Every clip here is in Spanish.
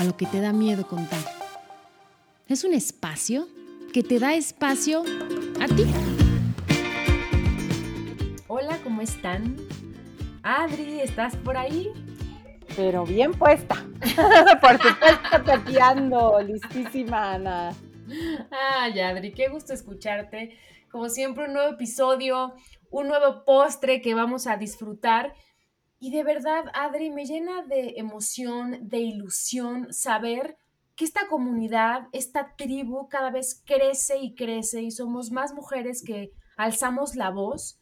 A lo que te da miedo contar. Es un espacio que te da espacio a ti. Hola, ¿cómo están? Adri, ¿estás por ahí? Pero bien puesta. por supuesto, tapeando. Listísima, Ana. Ay, Adri, qué gusto escucharte. Como siempre, un nuevo episodio, un nuevo postre que vamos a disfrutar. Y de verdad, Adri, me llena de emoción, de ilusión saber que esta comunidad, esta tribu cada vez crece y crece y somos más mujeres que alzamos la voz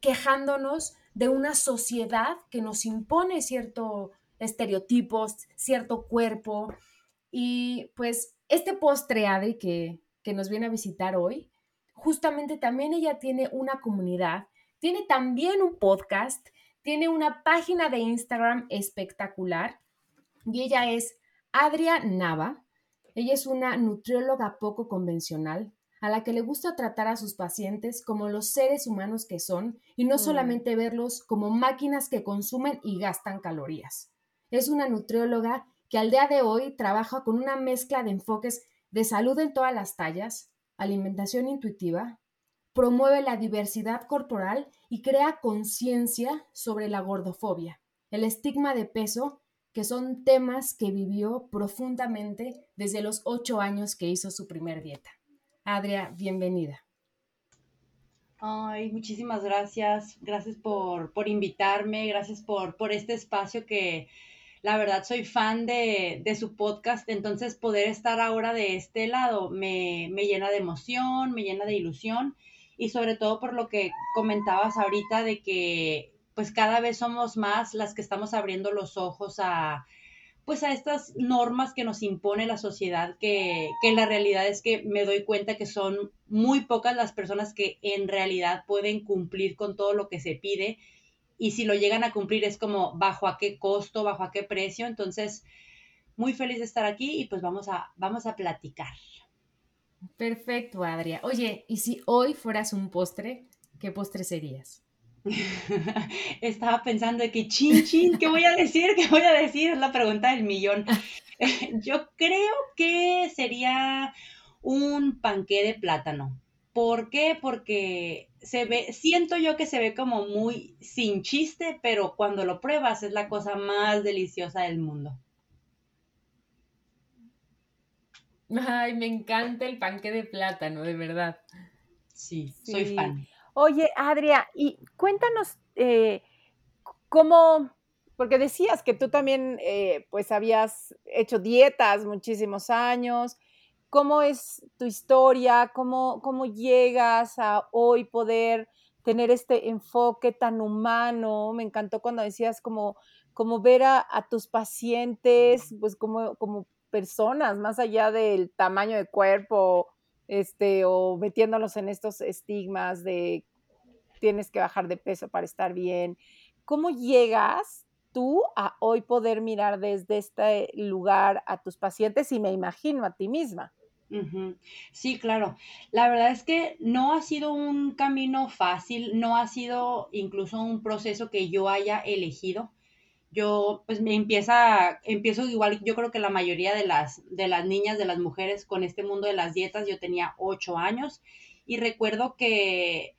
quejándonos de una sociedad que nos impone cierto estereotipos, cierto cuerpo. Y pues este postre, Adri, que, que nos viene a visitar hoy, justamente también ella tiene una comunidad, tiene también un podcast, tiene una página de Instagram espectacular y ella es Adria Nava. Ella es una nutrióloga poco convencional a la que le gusta tratar a sus pacientes como los seres humanos que son y no mm. solamente verlos como máquinas que consumen y gastan calorías. Es una nutrióloga que al día de hoy trabaja con una mezcla de enfoques de salud en todas las tallas, alimentación intuitiva, promueve la diversidad corporal y crea conciencia sobre la gordofobia, el estigma de peso que son temas que vivió profundamente desde los ocho años que hizo su primer dieta. Adria, bienvenida. Ay, muchísimas gracias. Gracias por, por invitarme, gracias por, por este espacio que la verdad soy fan de, de, su podcast, entonces poder estar ahora de este lado me, me llena de emoción, me llena de ilusión y sobre todo por lo que comentabas ahorita de que pues cada vez somos más las que estamos abriendo los ojos a pues a estas normas que nos impone la sociedad, que, que la realidad es que me doy cuenta que son muy pocas las personas que en realidad pueden cumplir con todo lo que se pide y si lo llegan a cumplir es como bajo a qué costo, bajo a qué precio, entonces muy feliz de estar aquí y pues vamos a, vamos a platicar. Perfecto, Adria. Oye, ¿y si hoy fueras un postre, qué postre serías? Estaba pensando de que chin, chin, ¿qué voy a decir? ¿Qué voy a decir? Es la pregunta del millón. Yo creo que sería un panqué de plátano. ¿Por qué? Porque se ve, siento yo que se ve como muy sin chiste, pero cuando lo pruebas es la cosa más deliciosa del mundo. Ay, me encanta el panque de plátano, de verdad. Sí, soy fan. Oye, Adria, y cuéntanos eh, cómo, porque decías que tú también eh, pues habías hecho dietas muchísimos años. ¿Cómo es tu historia? ¿Cómo, cómo llegas a hoy poder tener este enfoque tan humano? Me encantó cuando decías como, como ver a, a tus pacientes, pues como, como personas, más allá del tamaño de cuerpo, este, o metiéndolos en estos estigmas de tienes que bajar de peso para estar bien. ¿Cómo llegas tú a hoy poder mirar desde este lugar a tus pacientes y me imagino a ti misma? Sí, claro. La verdad es que no ha sido un camino fácil, no ha sido incluso un proceso que yo haya elegido yo pues me empieza, empiezo igual, yo creo que la mayoría de las, de las niñas, de las mujeres con este mundo de las dietas, yo tenía ocho años y recuerdo que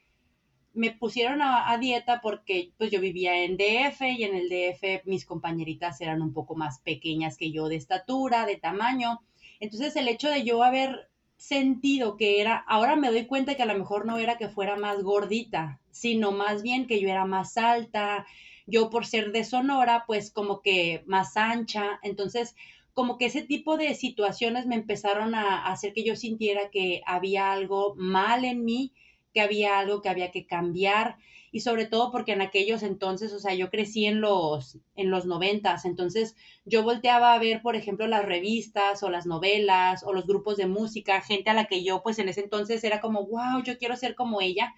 me pusieron a, dieta porque pues yo vivía en DF y en el DF mis compañeritas eran un poco más pequeñas que yo de estatura, de tamaño. Entonces el hecho de yo haber sentido que era, ahora me doy cuenta que a lo mejor no era que fuera más gordita, sino más bien que yo era más alta, yo por ser de Sonora, pues como que más ancha, entonces como que ese tipo de situaciones me empezaron a hacer que yo sintiera que había algo mal en mí, que había algo que había que cambiar. Y sobre todo porque en aquellos entonces, o sea, yo crecí en los, en los noventas, entonces yo volteaba a ver, por ejemplo, las revistas o las novelas o los grupos de música, gente a la que yo pues en ese entonces era como, wow, yo quiero ser como ella,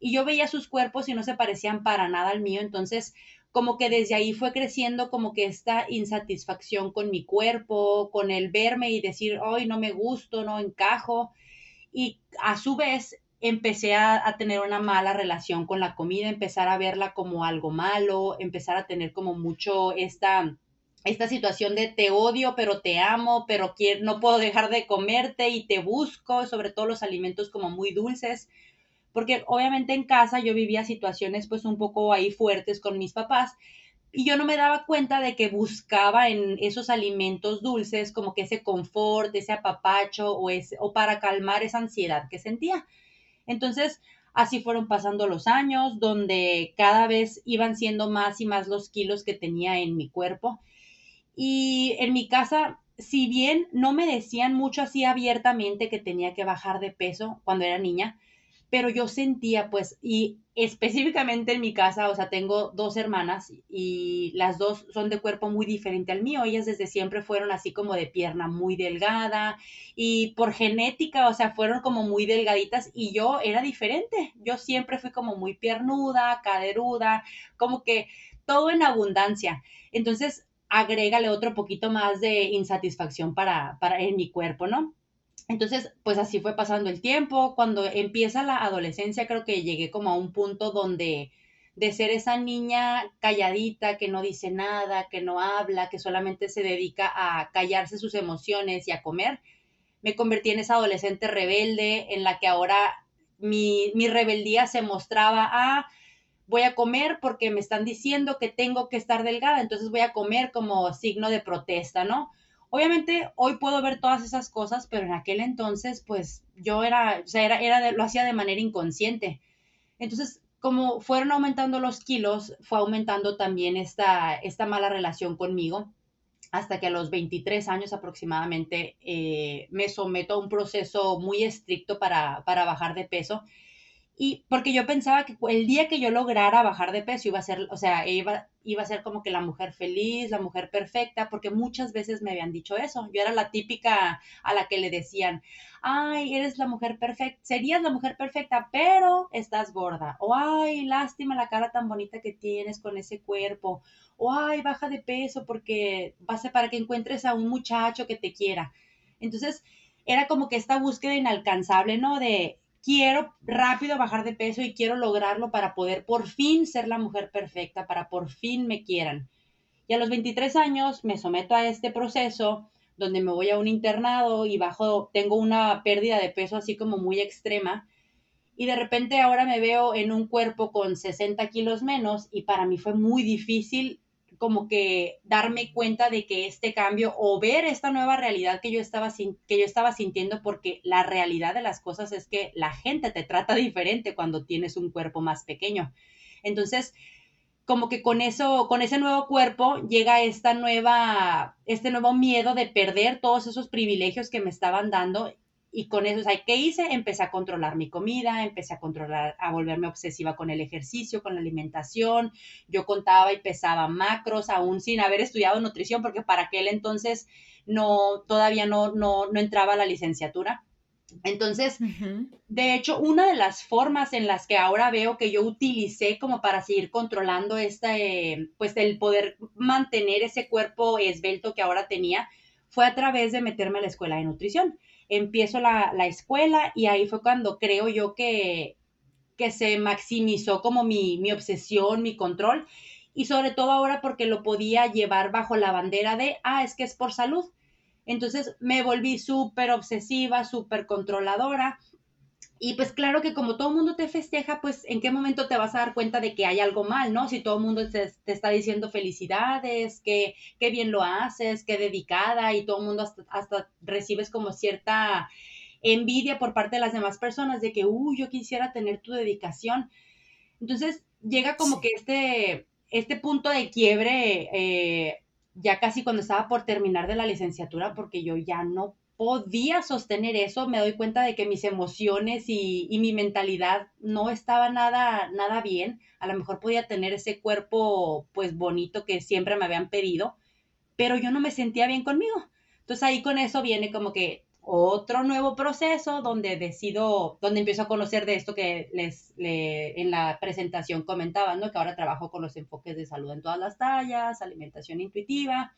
y yo veía sus cuerpos y no se parecían para nada al mío, entonces como que desde ahí fue creciendo como que esta insatisfacción con mi cuerpo, con el verme y decir, hoy no me gusto, no encajo. Y a su vez empecé a, tener una mala relación con la comida, empezar a verla como algo malo, empezar a tener como mucho esta, esta situación de te odio, pero te amo, pero no puedo dejar de comerte y te busco, sobre todo los alimentos como muy dulces, porque obviamente en casa yo vivía situaciones pues un poco ahí fuertes con mis papás y yo no me daba cuenta de que buscaba en esos alimentos dulces como que ese confort, ese apapacho o, ese, o para calmar esa ansiedad que sentía. Entonces, así fueron pasando los años, donde cada vez iban siendo más y más los kilos que tenía en mi cuerpo. Y en mi casa, si bien no me decían mucho así abiertamente que tenía que bajar de peso cuando era niña, pero yo sentía pues, y específicamente en mi casa, o sea, tengo dos hermanas y las dos son de cuerpo muy diferente al mío, ellas desde siempre fueron así como de pierna muy delgada y por genética, o sea, fueron como muy delgaditas y yo era diferente, yo siempre fui como muy piernuda, caderuda, como que todo en abundancia. Entonces, agrégale otro poquito más de insatisfacción para, para en mi cuerpo, ¿no? Entonces, pues así fue pasando el tiempo. Cuando empieza la adolescencia, creo que llegué como a un punto donde de ser esa niña calladita, que no dice nada, que no habla, que solamente se dedica a callarse sus emociones y a comer, me convertí en esa adolescente rebelde en la que ahora mi, mi rebeldía se mostraba a... voy a comer porque me están diciendo que tengo que estar delgada, entonces voy a comer como signo de protesta, ¿no? Obviamente hoy puedo ver todas esas cosas, pero en aquel entonces, pues yo era, o sea, era, era lo hacía de manera inconsciente. Entonces, como fueron aumentando los kilos, fue aumentando también esta, esta mala relación conmigo, hasta que a los 23 años aproximadamente eh, me someto a un proceso muy estricto para, para bajar de peso y porque yo pensaba que el día que yo lograra bajar de peso iba a ser, o sea, iba, iba a ser como que la mujer feliz, la mujer perfecta, porque muchas veces me habían dicho eso. Yo era la típica a la que le decían, ay, eres la mujer perfecta, serías la mujer perfecta, pero estás gorda. O ay, lástima la cara tan bonita que tienes con ese cuerpo. O ay, baja de peso porque va a para que encuentres a un muchacho que te quiera. Entonces, era como que esta búsqueda inalcanzable, ¿no? De quiero rápido bajar de peso y quiero lograrlo para poder por fin ser la mujer perfecta, para por fin me quieran. Y a los 23 años me someto a este proceso donde me voy a un internado y bajo, tengo una pérdida de peso así como muy extrema. Y de repente ahora me veo en un cuerpo con 60 kilos menos y para mí fue muy difícil como que darme cuenta de que este cambio o ver esta nueva realidad que yo estaba que yo estaba sintiendo porque la realidad de las cosas es que la gente te trata diferente cuando tienes un cuerpo más pequeño. Entonces, como que con eso, con ese nuevo cuerpo llega esta nueva, este nuevo miedo de perder todos esos privilegios que me estaban dando y con eso, sea, ¿qué hice? Empecé a controlar mi comida, empecé a controlar, a volverme obsesiva con el ejercicio, con la alimentación. Yo contaba y pesaba macros, aún sin haber estudiado nutrición, porque para aquel entonces no, todavía no, no, no entraba a la licenciatura. Entonces, de hecho, una de las formas en las que ahora veo que yo utilicé como para seguir controlando este, pues el poder mantener ese cuerpo esbelto que ahora tenía, fue a través de meterme a la escuela de nutrición empiezo la, escuela y ahí fue cuando creo yo que, que se maximizó como mi, mi obsesión, mi control y sobre todo ahora porque lo podía llevar bajo la bandera de, ah, es que es por salud. Entonces me volví súper obsesiva, súper controladora y pues claro que como todo el mundo te festeja, pues en qué momento te vas a dar cuenta de que hay algo mal, ¿no? Si todo el mundo te, está diciendo felicidades, que qué bien lo haces, qué dedicada y todo el mundo hasta, recibes como cierta envidia por parte de las demás personas de que, uy, yo quisiera tener tu dedicación. Entonces llega como que este, este punto de quiebre, eh, ya casi cuando estaba por terminar de la licenciatura, porque yo ya no podía sostener eso, me doy cuenta de que mis emociones y, mi mentalidad no estaba nada, nada bien. A lo mejor podía tener ese cuerpo pues bonito que siempre me habían pedido, pero yo no me sentía bien conmigo. Entonces ahí con eso viene como que otro nuevo proceso donde decido, donde empiezo a conocer de esto que les en la presentación comentaban, ¿no? Que ahora trabajo con los enfoques de salud en todas las tallas, alimentación intuitiva,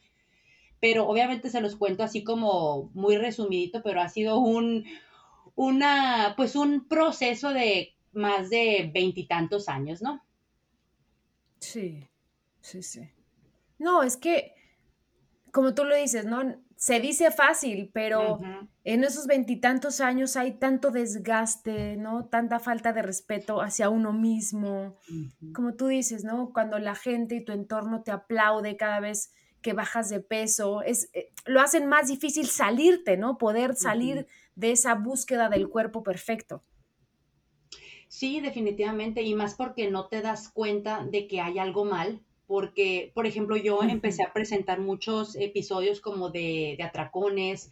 pero obviamente se los cuento así como muy resumidito, pero ha sido un, una, pues un proceso de más de veintitantos años, ¿no? Sí, sí, sí. No, es que, como tú lo dices, ¿no? Se dice fácil, pero en esos veintitantos años hay tanto desgaste, ¿no? Tanta falta de respeto hacia uno mismo. Como tú dices, ¿no? Cuando la gente y tu entorno te aplaude cada vez que bajas de peso, es, eh, lo hacen más difícil salirte, ¿no? Poder salir de esa búsqueda del cuerpo perfecto. Sí, definitivamente, y más porque no te das cuenta de que hay algo mal, porque, por ejemplo, yo empecé a presentar muchos episodios como de, atracones,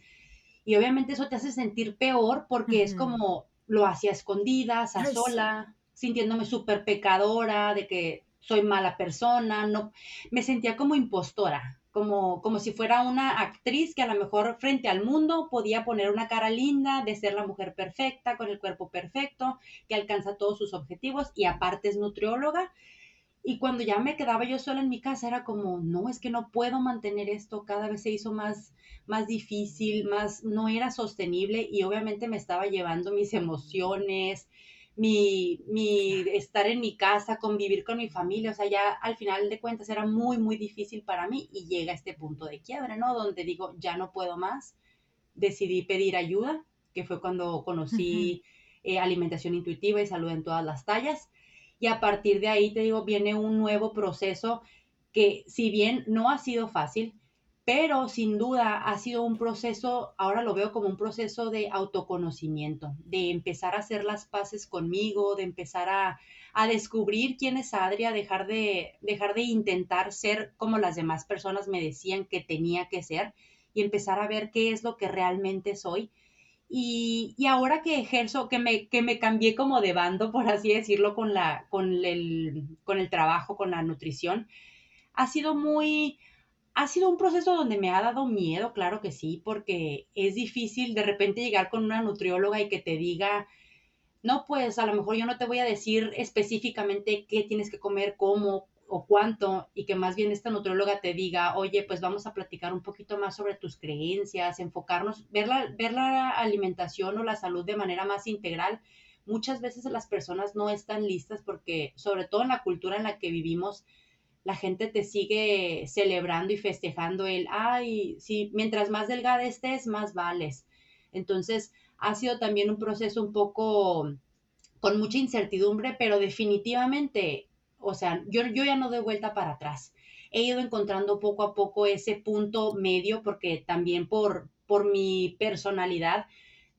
y obviamente eso te hace sentir peor porque es como lo hacía escondidas, a sola, sintiéndome súper pecadora, de que soy mala persona, no, me sentía como impostora, como, como si fuera una actriz que a lo mejor frente al mundo podía poner una cara linda de ser la mujer perfecta, con el cuerpo perfecto, que alcanza todos sus objetivos y aparte es nutrióloga. Y cuando ya me quedaba yo sola en mi casa era como, no, es que no puedo mantener esto, cada vez se hizo más, más difícil, más, no era sostenible y obviamente me estaba llevando mis emociones, mi, mi estar en mi casa, convivir con mi familia, o sea, ya al final de cuentas era muy, muy difícil para mí y llega este punto de quiebre, ¿no? Donde digo, ya no puedo más, decidí pedir ayuda, que fue cuando conocí eh, alimentación intuitiva y salud en todas las tallas. Y a partir de ahí, te digo, viene un nuevo proceso que si bien no ha sido fácil, pero sin duda ha sido un proceso, ahora lo veo como un proceso de autoconocimiento, de empezar a hacer las paces conmigo, de empezar a, descubrir quién es Adria, dejar de, dejar de intentar ser como las demás personas me decían que tenía que ser y empezar a ver qué es lo que realmente soy. Y, ahora que ejerzo, que me, que me cambié como de bando, por así decirlo, con, la, con, el, con el trabajo, con la nutrición, ha sido muy, ha sido un proceso donde me ha dado miedo, claro que sí, porque es difícil de repente llegar con una nutrióloga y que te diga, no, pues a lo mejor yo no te voy a decir específicamente qué tienes que comer, cómo o cuánto, y que más bien esta nutrióloga te diga, oye, pues vamos a platicar un poquito más sobre tus creencias, enfocarnos, ver la, ver la alimentación o la salud de manera más integral. Muchas veces las personas no están listas porque, sobre todo en la cultura en la que vivimos, la gente te sigue celebrando y festejando el, ay, sí, mientras más delgada estés, más vales. Entonces, ha sido también un proceso un poco con mucha incertidumbre, pero definitivamente, o sea, yo, yo ya no doy vuelta para atrás. He ido encontrando poco a poco ese punto medio porque también por, por mi personalidad,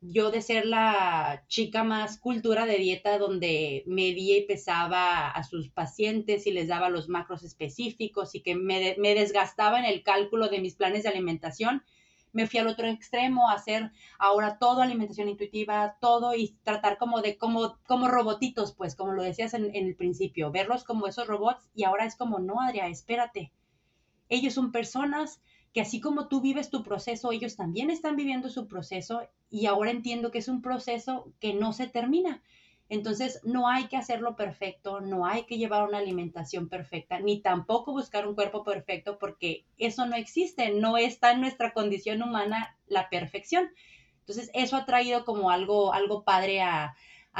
yo de ser la chica más cultura de dieta donde medía y pesaba a sus pacientes y les daba los macros específicos y que me, desgastaba en el cálculo de mis planes de alimentación, me fui al otro extremo a hacer ahora todo alimentación intuitiva, todo y tratar como de, como, como robotitos, pues, como lo decías en, en el principio, verlos como esos robots y ahora es como, no, Adria, espérate. Ellos son personas que así como tú vives tu proceso, ellos también están viviendo su proceso y ahora entiendo que es un proceso que no se termina. Entonces, no hay que hacerlo perfecto, no hay que llevar una alimentación perfecta, ni tampoco buscar un cuerpo perfecto, porque eso no existe, no está en nuestra condición humana la perfección. Entonces, eso ha traído como algo, algo padre a,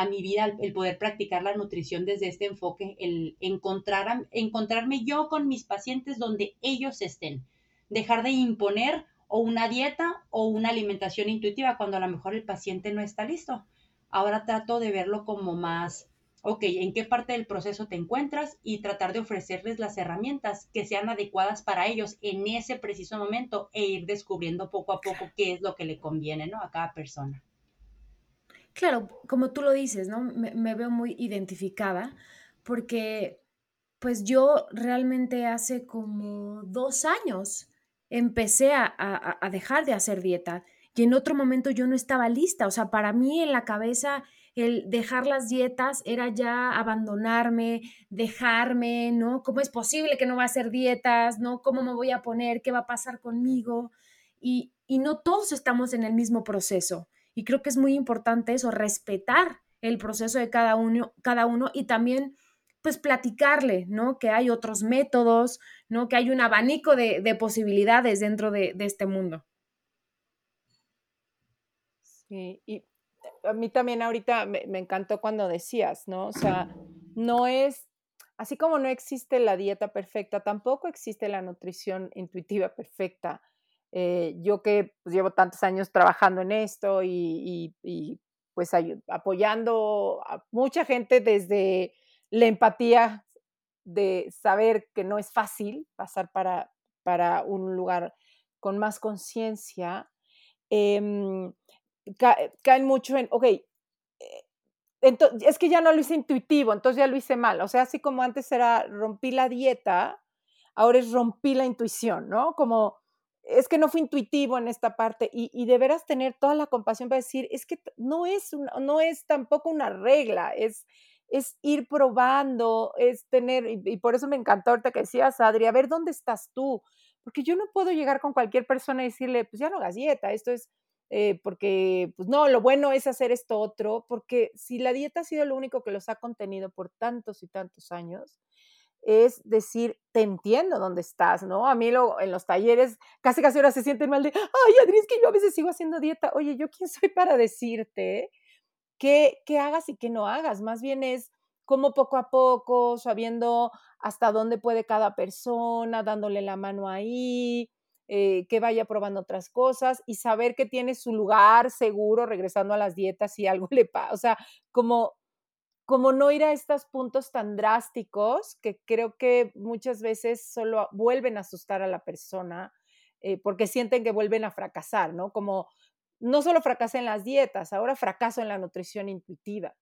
mi vida, el, poder practicar la nutrición desde este enfoque, el encontrar, encontrarme yo con mis pacientes donde ellos estén dejar de imponer o una dieta o una alimentación intuitiva cuando a lo mejor el paciente no está listo. Ahora trato de verlo como más, ok, ¿en qué parte del proceso te encuentras? Y tratar de ofrecerles las herramientas que sean adecuadas para ellos en ese preciso momento e ir descubriendo poco a poco qué es lo que le conviene, ¿no? A cada persona. Claro, como tú lo dices, ¿no? Me, me veo muy identificada porque pues yo realmente hace como dos años empecé a, dejar de hacer dieta y en otro momento yo no estaba lista. O sea, para mí en la cabeza el dejar las dietas era ya abandonarme, dejarme, ¿no? ¿Cómo es posible que no va a hacer dietas? ¿No? ¿Cómo me voy a poner? ¿Qué va a pasar conmigo? Y, y no todos estamos en el mismo proceso. Y creo que es muy importante eso, respetar el proceso de cada uno, cada uno y también pues platicarle, ¿no? Que hay otros métodos, ¿no? Que hay un abanico de, posibilidades dentro de, este mundo. Sí, y a mí también ahorita me, encantó cuando decías, ¿no? O sea, no es, así como no existe la dieta perfecta, tampoco existe la nutrición intuitiva perfecta. Eh, yo que pues, llevo tantos años trabajando en esto y pues apoyando a mucha gente desde la empatía de saber que no es fácil pasar para, para un lugar con más conciencia, em, caen mucho en, ok, eh, es que ya no lo hice intuitivo, entonces ya lo hice mal. O sea, así como antes era rompí la dieta, ahora es rompí la intuición, ¿no? Como es que no fue intuitivo en esta parte y, y deberás tener toda la compasión para decir, es que no es, no es tampoco una regla, es, es ir probando, es tener, y, por eso me encantó ahorita que decías, Adri, a ver, ¿dónde estás tú? Porque yo no puedo llegar con cualquier persona y decirle, pues ya no hagas dieta, esto es eh, porque, pues no, lo bueno es hacer esto otro, porque si la dieta ha sido lo único que los ha contenido por tantos y tantos años, es decir, te entiendo dónde estás, ¿no? A mí lo, en los talleres casi casi ahora se sienten mal de, ay, Adri, es que yo a veces sigo haciendo dieta. Oye, ¿yo quién soy para decirte qué, hagas y qué no hagas? Más bien es como poco a poco, sabiendo hasta dónde puede cada persona, dándole la mano ahí, eh, que vaya probando otras cosas y saber que tiene su lugar seguro regresando a las dietas si algo le pasa. O sea, como como no ir a estos puntos tan drásticos que creo que muchas veces solo vuelven a asustar a la persona eh, porque sienten que vuelven a fracasar, ¿no? Como no solo fracasé en las dietas, ahora fracaso en la nutrición intuitiva.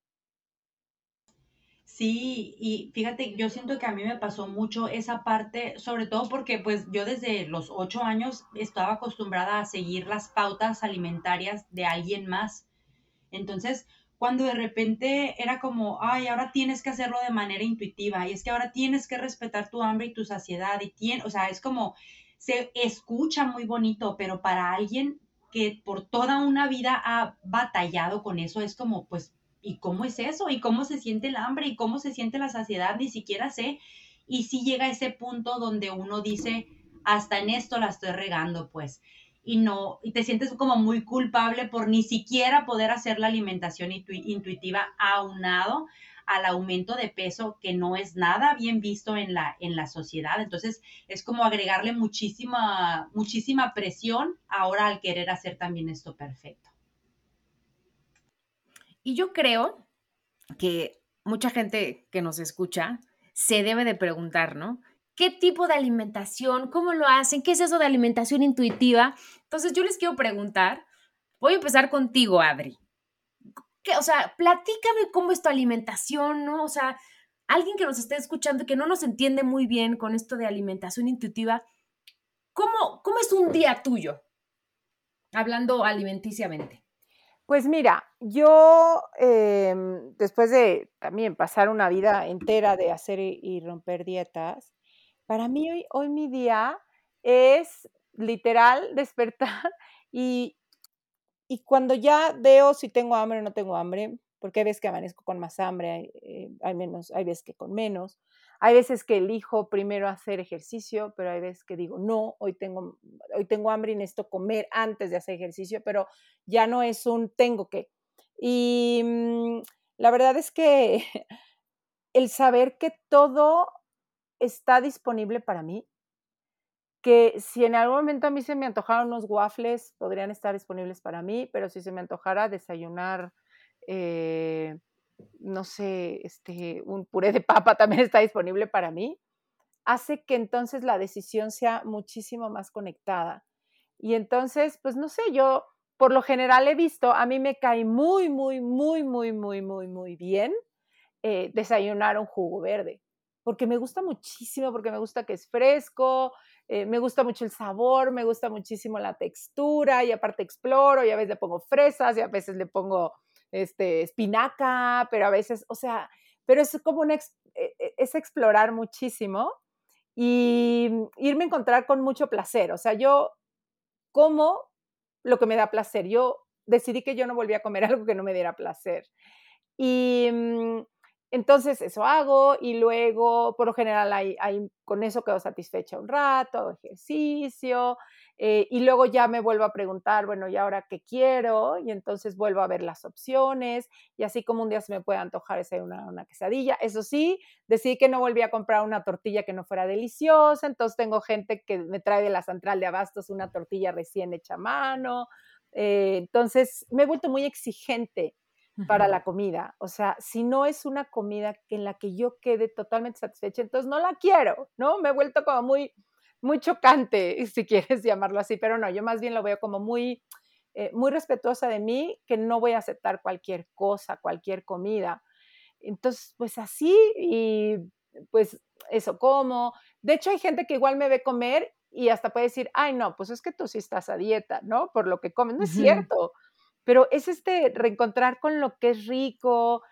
Sí, y fíjate, yo siento que a mí me pasó mucho esa parte, sobre todo porque pues yo desde los ocho años estaba acostumbrada a seguir las pautas alimentarias de alguien más. Entonces, cuando de repente era como, ay, ahora tienes que hacerlo de manera intuitiva y es que ahora tienes que respetar tu hambre y tu saciedad y tiene, o sea, es como, se escucha muy bonito, pero para alguien que por toda una vida ha batallado con eso, es como, pues, ¿y cómo es eso? ¿Y cómo se siente el hambre? ¿Y cómo se siente la saciedad? Ni siquiera sé. Y si llega ese punto donde uno dice, hasta en esto la estoy regando, pues y no, y te sientes como muy culpable por ni siquiera poder hacer la alimentación intuitiva aunado al aumento de peso que no es nada bien visto en la, en la sociedad. Entonces es como agregarle muchísima, muchísima presión ahora al querer hacer también esto perfecto. Y yo creo que mucha gente que nos escucha se debe de preguntar, ¿no? qué tipo de alimentación, cómo lo hacen, qué es eso de alimentación intuitiva. Entonces yo les quiero preguntar, voy a empezar contigo, Adri. ¿Qué, o sea, platícame cómo es tu alimentación, ¿no? O sea, alguien que nos esté escuchando que no nos entiende muy bien con esto de alimentación intuitiva, ¿cómo, cómo es un día tuyo? Hablando alimenticiamente. Pues mira, yo em, después de también pasar una vida entera de hacer y romper dietas, para mí hoy, hoy mi día es literal despertar y, y cuando ya veo si tengo hambre o no tengo hambre, porque hay veces que amanezco con más hambre, hay, eh, menos, hay veces que con menos, hay veces que elijo primero hacer ejercicio, pero hay veces que digo, no, hoy tengo, hoy tengo hambre y necesito comer antes de hacer ejercicio, pero ya no es un tengo que. Y mm, la verdad es que el saber que todo está disponible para mí, que si en algún momento a mí se me antojaron unos waffles, podrían estar disponibles para mí, pero si se me antojara desayunar, eh, no sé, este, un puré de papa también está disponible para mí, hace que entonces la decisión sea muchísimo más conectada. Y entonces, pues no sé, yo por lo general he visto, a mí me cae muy, muy, muy, muy, muy, muy, muy bien eh, desayunar un jugo verde porque me gusta muchísimo, porque me gusta que es fresco, eh, me gusta mucho el sabor, me gusta muchísimo la textura y aparte exploro y a veces le pongo fresas y a veces le pongo este, espinaca, pero a veces, o sea, pero es como un, e, e, es explorar muchísimo y irme a encontrar con mucho placer. O sea, yo como lo que me da placer. Yo decidí que yo no volvía a comer algo que no me diera placer. Y mm, entonces eso hago y luego, por lo general, hay, con eso quedo satisfecha un rato, hago ejercicio eh, y luego ya me vuelvo a preguntar, bueno, ¿y ahora qué quiero? Y entonces vuelvo a ver las opciones y así como un día se me puede antojar esa una, una quesadilla. Eso sí, decidí que no volvía a comprar una tortilla que no fuera deliciosa, entonces tengo gente que me trae de la central de abastos una tortilla recién hecha a mano. Eh, entonces me he vuelto muy exigente para la comida. O sea, si no es una comida en la que yo quede totalmente satisfecha, entonces no la quiero, ¿no? Me he vuelto como muy, muy chocante, si quieres llamarlo así, pero no, yo más bien lo veo como muy, eh, muy respetuosa de mí, que no voy a aceptar cualquier cosa, cualquier comida. Entonces, pues así, y pues eso como. De hecho, hay gente que igual me ve comer y hasta puede decir, ay, no, pues es que tú sí estás a dieta, ¿no? Por lo que comes. No es cierto pero es este reencontrar con lo que es rico,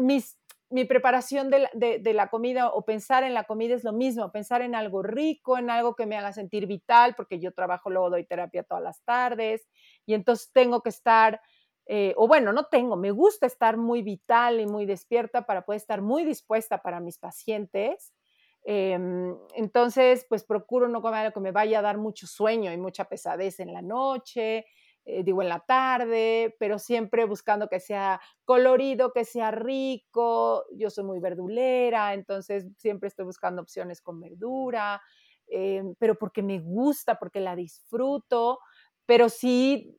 mi preparación de la, de, la, comida o pensar en la comida es lo mismo, pensar en algo rico, en algo que me haga sentir vital, porque yo trabajo, luego doy terapia todas las tardes y entonces tengo que estar, eh, o bueno, no tengo, me gusta estar muy vital y muy despierta para poder estar muy dispuesta para mis pacientes. Em, entonces, pues procuro no comer algo que me vaya a dar mucho sueño y mucha pesadez en la noche. Eh, digo en la tarde, pero siempre buscando que sea colorido, que sea rico. Yo soy muy verdulera, entonces siempre estoy buscando opciones con verdura, eh, pero porque me gusta, porque la disfruto, pero sí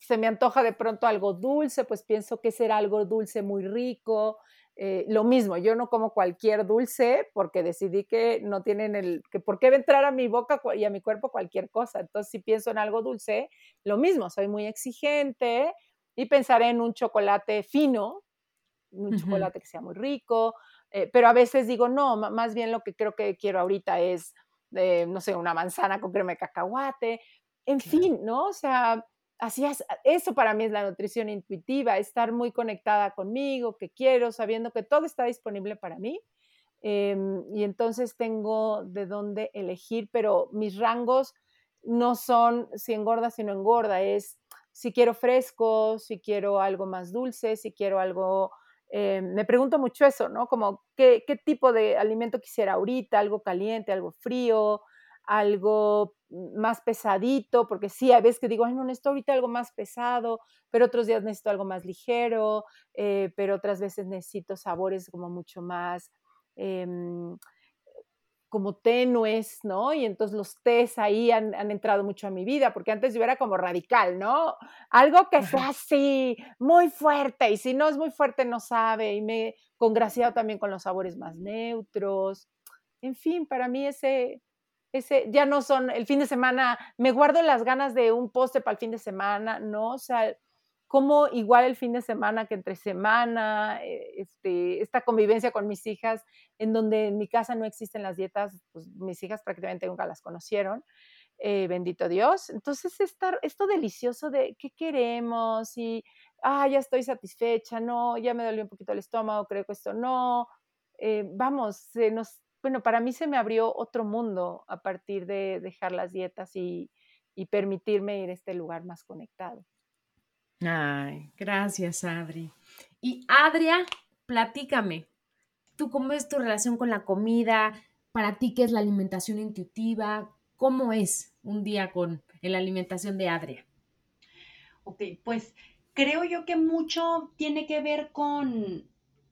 se me antoja de pronto algo dulce, pues pienso que será algo dulce muy rico, eh, lo mismo, yo no como cualquier dulce porque decidí que no tienen el, que por qué entrar a mi boca y a mi cuerpo cualquier cosa. Entonces, si pienso en algo dulce, lo mismo, soy muy exigente y pensaré en un chocolate fino, un chocolate que sea muy rico, eh, pero a veces digo, no, más bien lo que creo que quiero ahorita es, eh, no sé, una manzana con crema de cacahuate, en fin, ¿no? O sea, así es, eso para mí es la nutrición intuitiva, estar muy conectada conmigo, que quiero, sabiendo que todo está disponible para mí. Em, y entonces tengo de dónde elegir, pero mis rangos no son si engorda, si no engorda, es si quiero fresco, si quiero algo más dulce, si quiero algo... Em, me pregunto mucho eso, ¿no? Como ¿qué, qué tipo de alimento quisiera ahorita, algo caliente, algo frío, algo más pesadito, porque sí, a veces que digo, ay, no, necesito ahorita algo más pesado, pero otros días necesito algo más ligero, eh, pero otras veces necesito sabores como mucho más, em, como tenues, ¿no? Y entonces los tés ahí han, entrado mucho a mi vida, porque antes yo era como radical, ¿no? Algo que sea así, muy fuerte, y si no es muy fuerte no sabe, y me congraciado también con los sabores más neutros. En fin, para mí ese, ese, ya no son el fin de semana, me guardo las ganas de un poste para el fin de semana, ¿no? O sea, como igual el fin de semana que entre semana, eh, este, esta convivencia con mis hijas, en donde en mi casa no existen las dietas, pues mis hijas prácticamente nunca las conocieron, eh, bendito Dios. Entonces, estar, esto delicioso de qué queremos y, ah, ya estoy satisfecha, no, ya me dolió un poquito el estómago, creo que esto no. Eh, vamos, se nos bueno, para mí se me abrió otro mundo a partir de dejar las dietas y, permitirme ir a este lugar más conectado. Ay, gracias, Adri. Y Adria, platícame, ¿tú cómo es tu relación con la comida? ¿Para ti qué es la alimentación intuitiva? ¿Cómo es un día con la alimentación de Adria? Ok, pues creo yo que mucho tiene que ver con,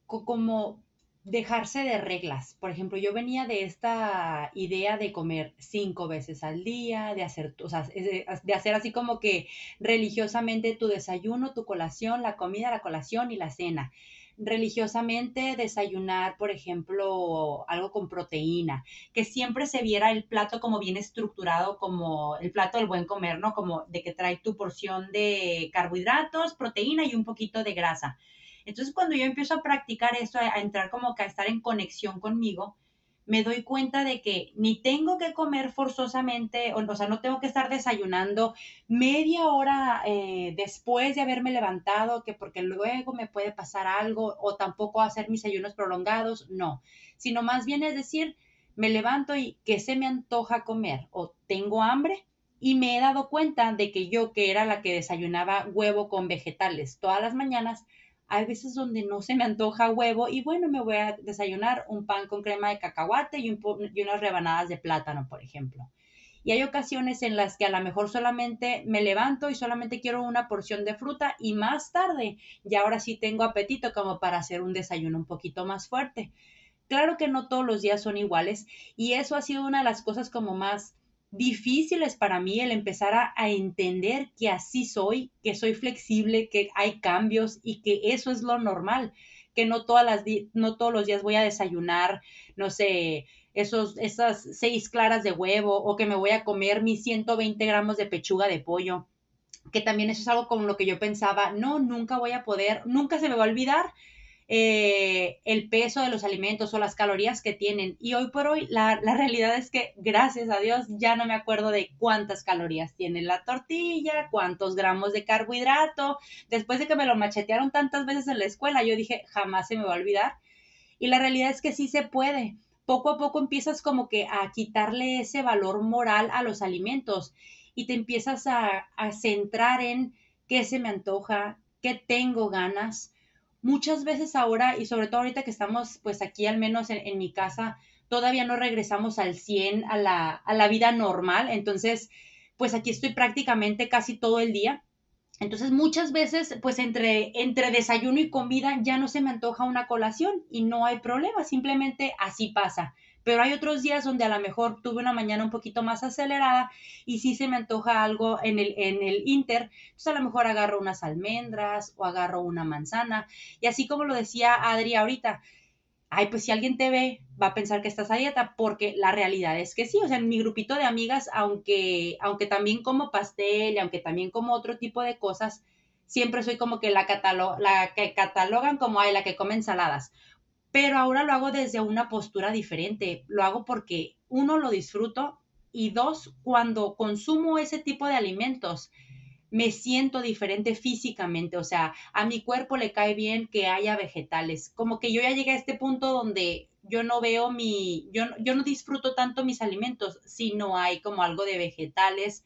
con como dejarse de reglas. Por ejemplo, yo venía de esta idea de comer cinco veces al día, de hacer, o sea, de hacer así como que religiosamente tu desayuno, tu colación, la comida, la colación y la cena. Religiosamente desayunar, por ejemplo, algo con proteína, que siempre se viera el plato como bien estructurado, como el plato del buen comer, ¿no? Como de que trae tu porción de carbohidratos, proteína y un poquito de grasa Entonces cuando yo empiezo a practicar esto, a, entrar como que a estar en conexión conmigo, me doy cuenta de que ni tengo que comer forzosamente, o, sea, no tengo que estar desayunando media hora eh, después de haberme levantado, que porque luego me puede pasar algo, o tampoco hacer mis ayunos prolongados, no, sino más bien es decir, me levanto y que se me antoja comer, o tengo hambre, y me he dado cuenta de que yo, que era la que desayunaba huevo con vegetales todas las mañanas, hay veces donde no se me antoja huevo y bueno, me voy a desayunar un pan con crema de cacahuate y, unas rebanadas de plátano, por ejemplo. Y hay ocasiones en las que a lo mejor solamente me levanto y solamente quiero una porción de fruta y más tarde, y ahora sí tengo apetito como para hacer un desayuno un poquito más fuerte. Claro que no todos los días son iguales y eso ha sido una de las cosas como más difíciles para mí el empezar a, entender que así soy, que soy flexible, que hay cambios y que eso es lo normal, que no, todas las no todos los días voy a desayunar, no sé, esos, esas seis claras de huevo o que me voy a comer mis 120 gramos de pechuga de pollo, que también eso es algo con lo que yo pensaba, no, nunca voy a poder, nunca se me va a olvidar eh, el peso de los alimentos o las calorías que tienen. Y hoy por hoy la, realidad es que, gracias a Dios, ya no me acuerdo de cuántas calorías tiene la tortilla, cuántos gramos de carbohidrato. Después de que me lo machetearon tantas veces en la escuela, yo dije, jamás se me va a olvidar. Y la realidad es que sí se puede. Poco a poco empiezas como que a quitarle ese valor moral a los alimentos y te empiezas a, a centrar en qué se me antoja, qué tengo ganas, muchas veces ahora, y sobre todo ahorita que estamos pues aquí al menos en, mi casa, todavía no regresamos al 100, a la, a la vida normal, entonces pues aquí estoy prácticamente casi todo el día. Entonces muchas veces pues entre, entre desayuno y comida ya no se me antoja una colación y no hay problema, simplemente así pasa pero hay otros días donde a lo mejor tuve una mañana un poquito más acelerada y sí se me antoja algo en el, en el inter, entonces a lo mejor agarro unas almendras o agarro una manzana. Y así como lo decía Adri ahorita, ay, pues si alguien te ve, va a pensar que estás a dieta, porque la realidad es que sí, o sea, en mi grupito de amigas, aunque, aunque también como pastel, aunque también como otro tipo de cosas, siempre soy como que la, la que catalogan como, ay, la que come ensaladas pero ahora lo hago desde una postura diferente. Lo hago porque, uno, lo disfruto y dos, cuando consumo ese tipo de alimentos, me siento diferente físicamente, o sea, a mi cuerpo le cae bien que haya vegetales, como que yo ya llegué a este punto donde yo no veo mi, yo, yo no disfruto tanto mis alimentos si no hay como algo de vegetales,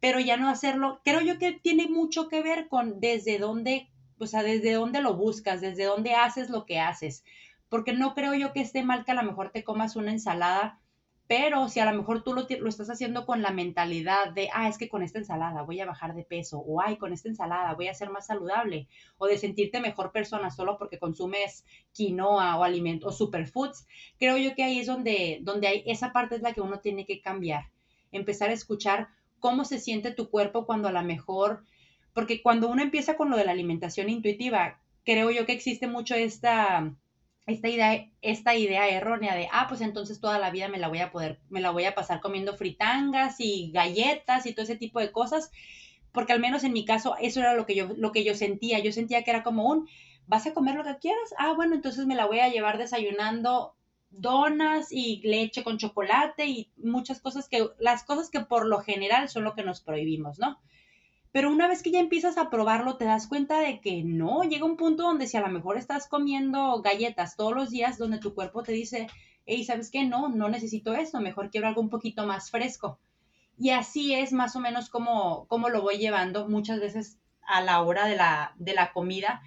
pero ya no hacerlo, creo yo que tiene mucho que ver con desde dónde, o sea, desde dónde lo buscas, desde dónde haces lo que haces porque no creo yo que esté mal que a lo mejor te comas una ensalada, pero si a lo mejor tú lo, lo, estás haciendo con la mentalidad de, ah, es que con esta ensalada voy a bajar de peso, o ay, con esta ensalada voy a ser más saludable, o de sentirte mejor persona solo porque consumes quinoa o alimentos o superfoods, creo yo que ahí es donde, donde hay, esa parte es la que uno tiene que cambiar, empezar a escuchar cómo se siente tu cuerpo cuando a lo mejor, porque cuando uno empieza con lo de la alimentación intuitiva, creo yo que existe mucho esta esta idea, esta idea errónea de, ah, pues entonces toda la vida me la voy a poder, me la voy a pasar comiendo fritangas y galletas y todo ese tipo de cosas, porque al menos en mi caso eso era lo que yo, lo que yo sentía, yo sentía que era como un, vas a comer lo que quieras, ah, bueno, entonces me la voy a llevar desayunando donas y leche con chocolate y muchas cosas que, las cosas que por lo general son lo que nos prohibimos, ¿no? Pero una vez que ya empiezas a probarlo, te das cuenta de que no, llega un punto donde si a lo mejor estás comiendo galletas todos los días, donde tu cuerpo te dice, hey, ¿sabes qué? No, no necesito esto, mejor quiero algo un poquito más fresco. Y así es más o menos como, como lo voy llevando muchas veces a la hora de la, de la comida.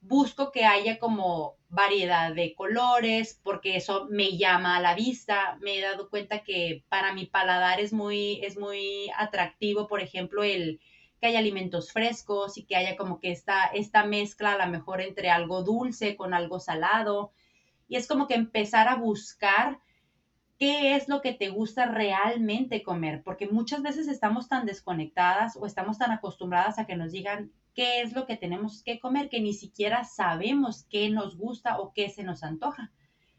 Busco que haya como variedad de colores, porque eso me llama a la vista. Me he dado cuenta que para mi paladar es muy, es muy atractivo, por ejemplo, el, que haya alimentos frescos y que haya como que esta, esta mezcla a lo mejor entre algo dulce con algo salado. Y es como que empezar a buscar qué es lo que te gusta realmente comer, porque muchas veces estamos tan desconectadas o estamos tan acostumbradas a que nos digan qué es lo que tenemos que comer que ni siquiera sabemos qué nos gusta o qué se nos antoja.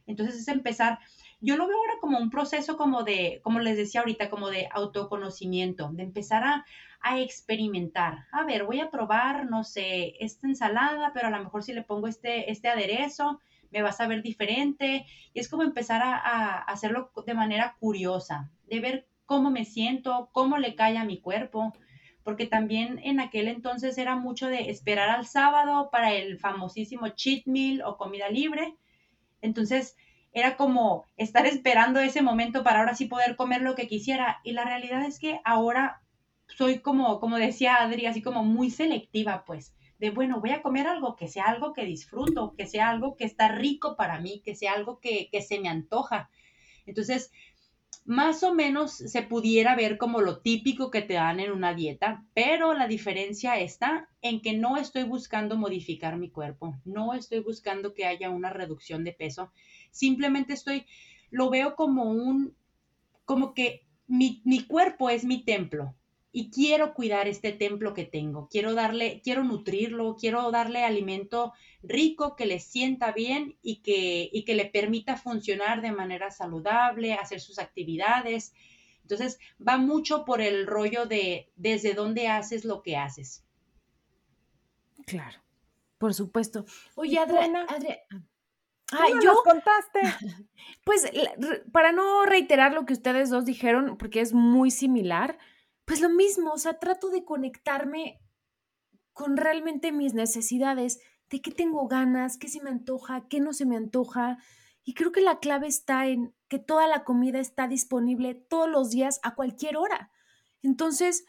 Entonces es empezar, yo lo veo ahora como un proceso como de, como les decía ahorita, como de autoconocimiento, de empezar a, a experimentar. A ver, voy a probar, no sé, esta ensalada, pero a lo mejor si le pongo este, este aderezo, me va a saber diferente. Y es como empezar a, a hacerlo de manera curiosa, de ver cómo me siento, cómo le cae a mi cuerpo, porque también en aquel entonces era mucho de esperar al sábado para el famosísimo cheat meal o comida libre. Entonces era como estar esperando ese momento para ahora sí poder comer lo que quisiera. Y la realidad es que ahora soy como, como decía Adri, así como muy selectiva, pues, de bueno, voy a comer algo que sea algo que disfruto, que sea algo que está rico para mí, que sea algo que, que se me antoja. Entonces, más o menos se pudiera ver como lo típico que te dan en una dieta, pero la diferencia está en que no estoy buscando modificar mi cuerpo, no estoy buscando que haya una reducción de peso, simplemente estoy, lo veo como un, como que mi, mi cuerpo es mi templo, y quiero cuidar este templo que tengo, quiero darle, quiero nutrirlo, quiero darle alimento rico que le sienta bien y que, y que le permita funcionar de manera saludable, hacer sus actividades. Entonces, va mucho por el rollo de desde dónde haces lo que haces. Claro, por supuesto. Oye, Adriana, Adriana. Ay, yo contaste. Pues para no reiterar lo que ustedes dos dijeron, porque es muy similar, pues lo mismo, o sea, trato de conectarme con realmente mis necesidades, de qué tengo ganas, qué se me antoja, qué no se me antoja. Y creo que la clave está en que toda la comida está disponible todos los días a cualquier hora. Entonces,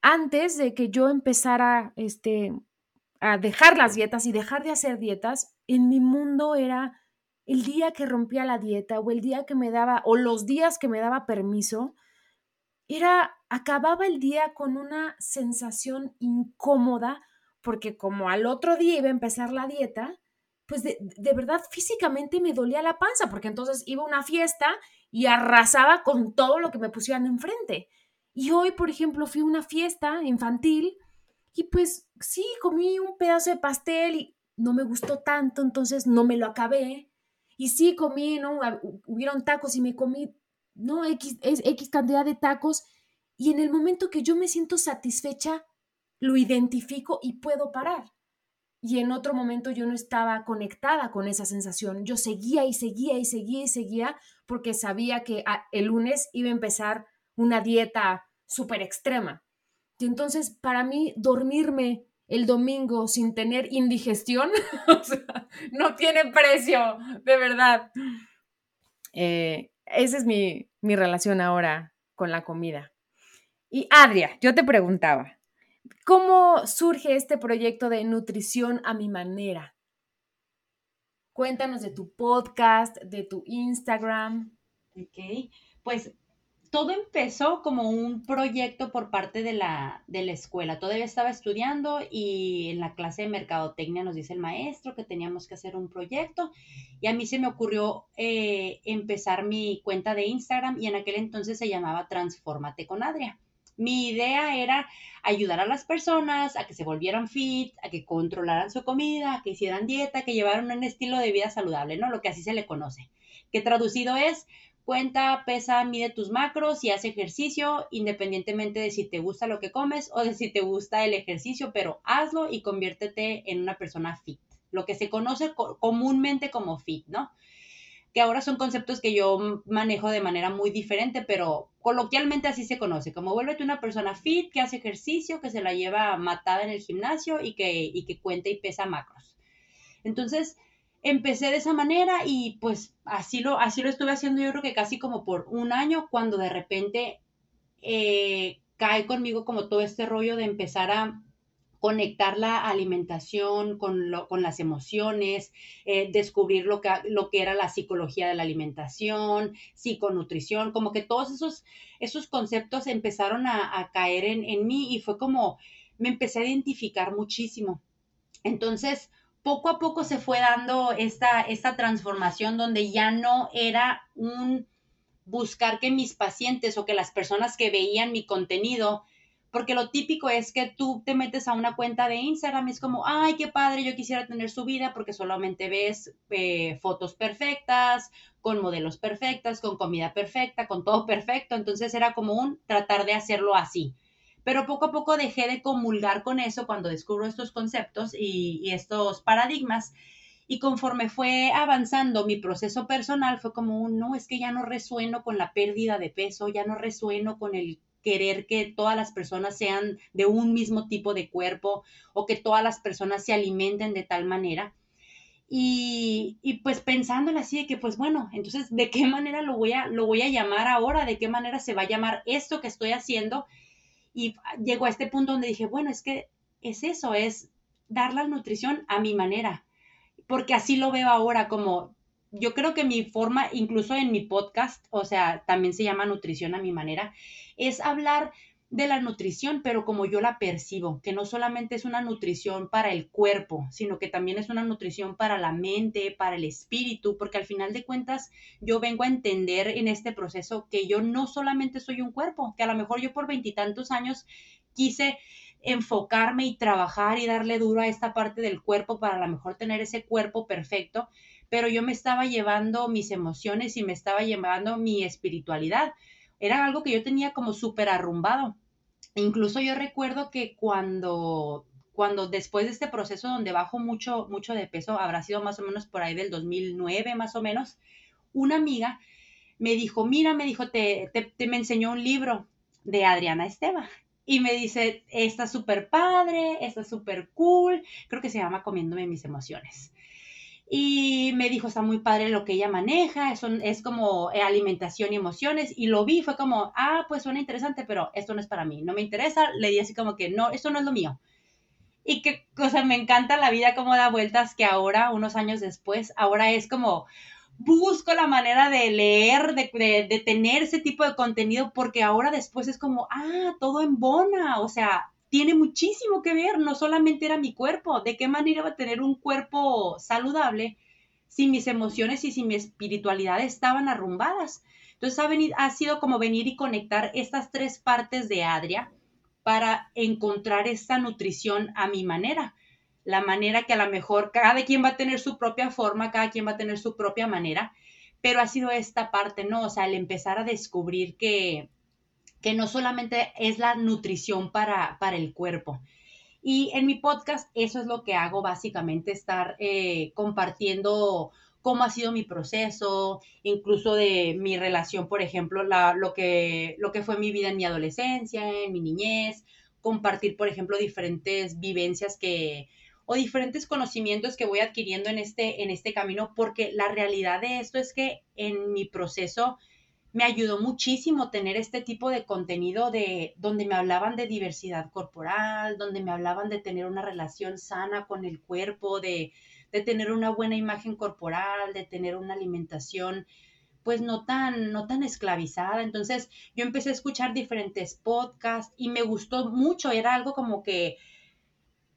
antes de que yo empezara este, a dejar las dietas y dejar de hacer dietas, en mi mundo era el día que rompía la dieta o el día que me daba, o los días que me daba permiso, era, acababa el día con una sensación incómoda, porque como al otro día iba a empezar la dieta, pues de, verdad físicamente me dolía la panza, porque entonces iba a una fiesta y arrasaba con todo lo que me pusieran enfrente. Y hoy, por ejemplo, fui a una fiesta infantil y pues sí, comí un pedazo de pastel y no me gustó tanto, entonces no me lo acabé. Y sí, comí, ¿no? Hubieron tacos y me comí ¿no? X, es X cantidad de tacos y en el momento que yo me siento satisfecha, lo identifico y puedo parar. Y en otro momento yo no estaba conectada con esa sensación. Yo seguía y seguía y seguía y seguía porque sabía que ah, el lunes iba a empezar una dieta súper extrema. Y entonces para mí dormirme el domingo sin tener indigestión no tiene precio, de verdad. Eh, esa es mi, mi relación ahora con la comida. Y Adria, yo te preguntaba, ¿cómo surge este proyecto de nutrición a mi manera? Cuéntanos de tu podcast, de tu Instagram. Ok, pues todo empezó como un proyecto por parte de la, de la escuela. Todavía estaba estudiando y en la clase de mercadotecnia nos dice el maestro que teníamos que hacer un proyecto y a mí se me ocurrió eh, empezar mi cuenta de Instagram y en aquel entonces se llamaba Transformate con Adria. Mi idea era ayudar a las personas a que se volvieran fit, a que controlaran su comida, a que hicieran dieta, que llevaran un estilo de vida saludable, ¿no? Lo que así se le conoce. Que traducido es cuenta, pesa, mide tus macros y hace ejercicio, independientemente de si te gusta lo que comes o de si te gusta el ejercicio, pero hazlo y conviértete en una persona fit, lo que se conoce comúnmente como fit, ¿no? Que ahora son conceptos que yo manejo de manera muy diferente, pero coloquialmente así se conoce, como vuélvete una persona fit, que hace ejercicio, que se la lleva matada en el gimnasio y que, y que cuenta y pesa macros. Entonces, empecé de esa manera y pues así lo, así lo estuve haciendo yo creo que casi como por un año cuando de repente eh, cae conmigo como todo este rollo de empezar a conectar la alimentación con, lo, con las emociones, eh, descubrir lo que, lo que era la psicología de la alimentación, psiconutrición, como que todos esos, esos conceptos empezaron a, a caer en, en mí y fue como me empecé a identificar muchísimo. Entonces, poco a poco se fue dando esta, esta transformación donde ya no era un buscar que mis pacientes o que las personas que veían mi contenido porque lo típico es que tú te metes a una cuenta de Instagram y es como, ay, qué padre, yo quisiera tener su vida porque solamente ves eh, fotos perfectas, con modelos perfectas, con comida perfecta, con todo perfecto. Entonces era como un tratar de hacerlo así. Pero poco a poco dejé de comulgar con eso cuando descubro estos conceptos y, estos paradigmas. Y conforme fue avanzando mi proceso personal, fue como un, no, es que ya no resueno con la pérdida de peso, ya no resueno con el querer que todas las personas sean de un mismo tipo de cuerpo o que todas las personas se alimenten de tal manera. Y, y pues pensándole así de que, pues bueno, entonces, ¿de qué manera lo voy, a, lo voy a llamar ahora? ¿De qué manera se va a llamar esto que estoy haciendo? Y llegó a este punto donde dije, bueno, es que es eso, es dar la nutrición a mi manera, porque así lo veo ahora como yo creo que mi forma, incluso en mi podcast, o sea, también se llama nutrición a mi manera, es hablar de la nutrición, pero como yo la percibo, que no solamente es una nutrición para el cuerpo, sino que también es una nutrición para la mente, para el espíritu, porque al final de cuentas yo vengo a entender en este proceso que yo no solamente soy un cuerpo, que a lo mejor yo por veintitantos años quise enfocarme y trabajar y darle duro a esta parte del cuerpo para a lo mejor tener ese cuerpo perfecto, pero yo me estaba llevando mis emociones y me estaba llevando mi espiritualidad. Era algo que yo tenía como súper arrumbado. Incluso yo recuerdo que cuando, cuando después de este proceso donde bajo mucho, mucho de peso, habrá sido más o menos por ahí del 2009 más o menos, una amiga me dijo, mira, me dijo, te, te, te me enseñó un libro de Adriana Esteba y me dice, está súper padre, está súper cool, creo que se llama Comiéndome mis emociones. Y me dijo, está muy padre lo que ella maneja, es, es como eh, alimentación y emociones. Y lo vi, fue como, ah, pues suena interesante, pero esto no es para mí, no me interesa. Le di así como que, no, esto no es lo mío. Y que, o sea, me encanta la vida como da vueltas que ahora, unos años después, ahora es como, busco la manera de leer, de, de, tener ese tipo de contenido, porque ahora después es como, ah, todo en bona, o sea, tiene muchísimo que ver, no solamente era mi cuerpo, de qué manera iba a tener un cuerpo saludable si mis emociones y si mi espiritualidad estaban arrumbadas. Entonces ha, venido, ha sido como venir y conectar estas tres partes de Adria para encontrar esta nutrición a mi manera la manera que a lo mejor cada quien va a tener su propia forma, cada quien va a tener su propia manera, pero ha sido esta parte, ¿no? O sea, el empezar a descubrir que, que no solamente es la nutrición para, para el cuerpo. Y en mi podcast eso es lo que hago básicamente, estar eh, compartiendo cómo ha sido mi proceso, incluso de mi relación, por ejemplo, la, lo, que, lo que fue mi vida en mi adolescencia, en mi niñez, compartir, por ejemplo, diferentes vivencias que, o diferentes conocimientos que voy adquiriendo en este, en este camino, porque la realidad de esto es que en mi proceso me ayudó muchísimo tener este tipo de contenido de donde me hablaban de diversidad corporal, donde me hablaban de tener una relación sana con el cuerpo, de, de tener una buena imagen corporal, de tener una alimentación pues no tan, no tan esclavizada. Entonces yo empecé a escuchar diferentes podcasts y me gustó mucho, era algo como que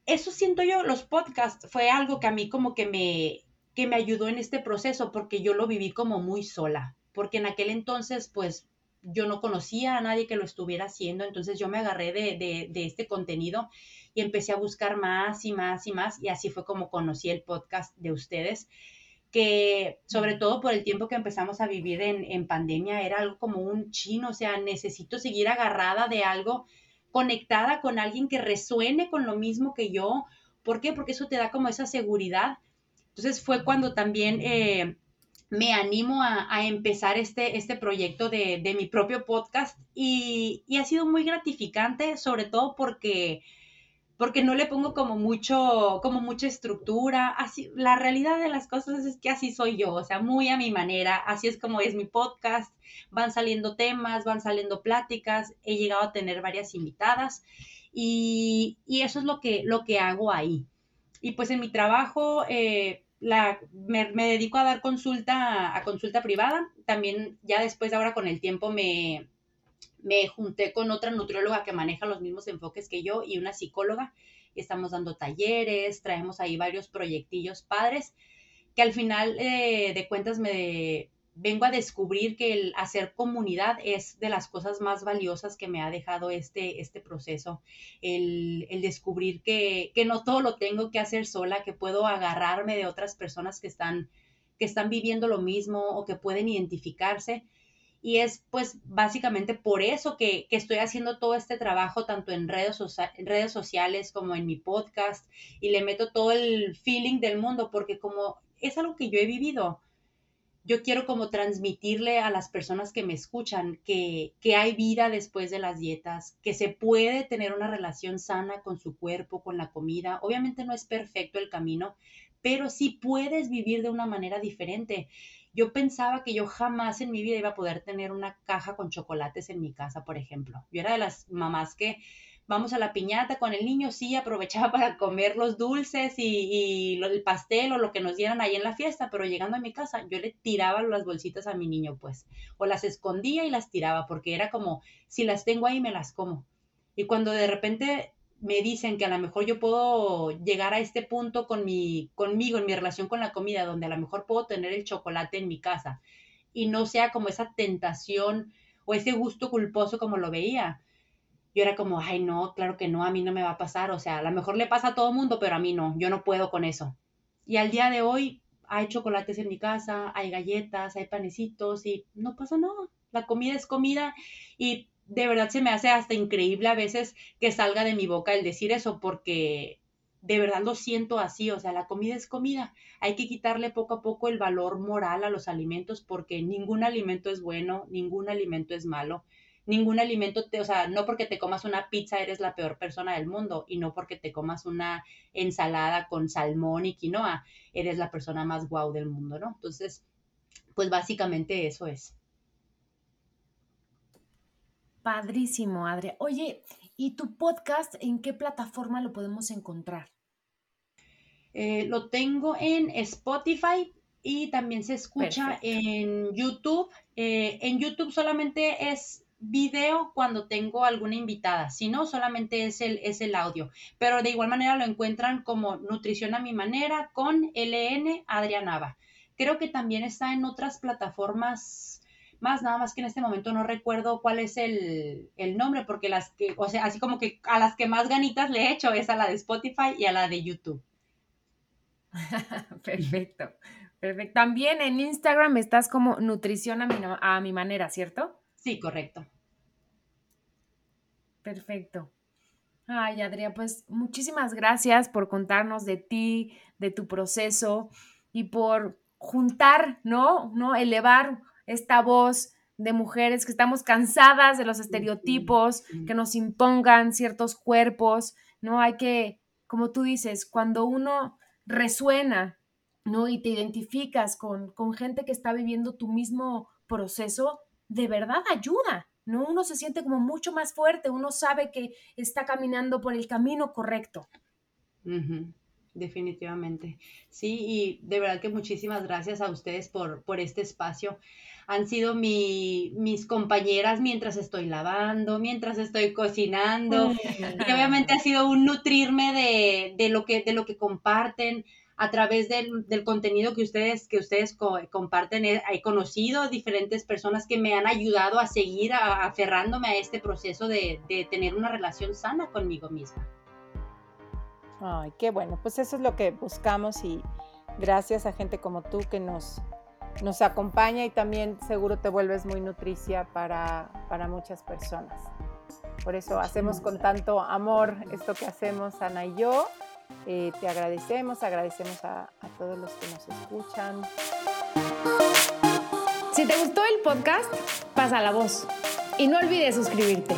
eso siento yo, los podcasts fue algo que a mí como que me, que me ayudó en este proceso porque yo lo viví como muy sola, porque en aquel entonces pues yo no conocía a nadie que lo estuviera haciendo, entonces yo me agarré de, de, de este contenido y empecé a buscar más y más y más y así fue como conocí el podcast de ustedes que sobre todo por el tiempo que empezamos a vivir en, en pandemia era algo como un chino, o sea, necesito seguir agarrada de algo conectada con alguien que resuene con lo mismo que yo. ¿Por qué? Porque eso te da como esa seguridad. Entonces fue cuando también eh, me animo a, empezar este, este proyecto de, de mi propio podcast y, y, ha sido muy gratificante, sobre todo porque porque no le pongo como mucho, como mucha estructura. Así, la realidad de las cosas es que así soy yo, o sea, muy a mi manera, así es como es mi podcast, van saliendo temas, van saliendo pláticas, he llegado a tener varias invitadas y, y eso es lo que, lo que hago ahí. Y pues en mi trabajo, eh, la, me, dedico a dar consulta, a consulta privada, también ya después de ahora con el tiempo me, me junté con otra nutrióloga que maneja los mismos enfoques que yo y una psicóloga. Estamos dando talleres, traemos ahí varios proyectillos padres que al final eh, de cuentas me, vengo a descubrir que el hacer comunidad es de las cosas más valiosas que me ha dejado este, este proceso. El, descubrir que, que, no todo lo tengo que hacer sola, que puedo agarrarme de otras personas que están, que están viviendo lo mismo o que pueden identificarse. Y es pues básicamente por eso que, que estoy haciendo todo este trabajo tanto en redes, en redes sociales como en mi podcast y le meto todo el feeling del mundo porque como es algo que yo he vivido yo quiero como transmitirle a las personas que me escuchan que, que, hay vida después de las dietas, que se puede tener una relación sana con su cuerpo, con la comida. Obviamente no es perfecto el camino, pero sí puedes vivir de una manera diferente. Yo pensaba que yo jamás en mi vida iba a poder tener una caja con chocolates en mi casa, por ejemplo. Yo era de las mamás que vamos a la piñata con el niño, sí, aprovechaba para comer los dulces y, el pastel o lo que nos dieran ahí en la fiesta, pero llegando a mi casa yo le tiraba las bolsitas a mi niño, pues, o las escondía y las tiraba, porque era como, si las tengo ahí, me las como. Y cuando de repente me dicen que a lo mejor yo puedo llegar a este punto con mi, conmigo, en mi relación con la comida, donde a lo mejor puedo tener el chocolate en mi casa y no sea como esa tentación o ese gusto culposo como lo veía yo era como, ay, no, claro que no, a mí no me va a pasar, o sea, a lo mejor le pasa a todo mundo, pero a mí no, yo no puedo con eso. Y al día de hoy hay chocolates en mi casa, hay galletas, hay panecitos y no pasa nada. La comida es comida y de verdad se me hace hasta increíble a veces que salga de mi boca el decir eso porque de verdad lo siento así, o sea, la comida es comida. Hay que quitarle poco a poco el valor moral a los alimentos porque ningún alimento es bueno, ningún alimento es malo ningún alimento, te, o sea, no porque te comas una pizza eres la peor persona del mundo y no porque te comas una ensalada con salmón y quinoa eres la persona más guau del mundo, ¿no? Entonces, pues básicamente eso es. Padrísimo, Adria. Oye, ¿y tu podcast en qué plataforma lo podemos encontrar? Eh, lo tengo en Spotify y también se escucha en YouTube. Eh, en YouTube solamente es video cuando tengo alguna invitada, si no, solamente es el, es el audio. Pero de igual manera lo encuentran como Nutrición a mi manera con LN Adrianava. Creo que también está en otras plataformas más, nada más que en este momento no recuerdo cuál es el, el nombre, porque las que, o sea, así como que a las que más ganitas le he hecho es a la de Spotify y a la de YouTube. Perfecto. Perfecto. También en Instagram estás como nutrición a mi, a mi manera, ¿cierto? Sí, correcto. Perfecto. Ay, Adrián, pues muchísimas gracias por contarnos de ti, de tu proceso y por juntar, ¿no? ¿No? Elevar esta voz de mujeres que estamos cansadas de los estereotipos que nos impongan ciertos cuerpos, ¿no? Hay que, como tú dices, cuando uno resuena, ¿no? Y te identificas con, con gente que está viviendo tu mismo proceso, de verdad ayuda, ¿no? Uno se siente como mucho más fuerte, uno sabe que está caminando por el camino correcto. Definitivamente. Sí, y de verdad que muchísimas gracias a ustedes por, por este espacio. Han sido mi, mis compañeras mientras estoy lavando, mientras estoy cocinando. Y obviamente ha sido un nutrirme de, de, lo, que, de lo que comparten a través del, contenido que ustedes, que ustedes comparten, he, conocido diferentes personas que me han ayudado a seguir aferrándome a este proceso de, tener una relación sana conmigo misma. Ay, qué bueno, pues eso es lo que buscamos y gracias a gente como tú que nos, nos acompaña y también seguro te vuelves muy nutricia para, para muchas personas. Por eso hacemos con tanto amor esto que hacemos Ana y yo eh, te agradecemos, agradecemos a, a todos los que nos escuchan. Si te gustó el podcast, pasa la voz y no olvides suscribirte.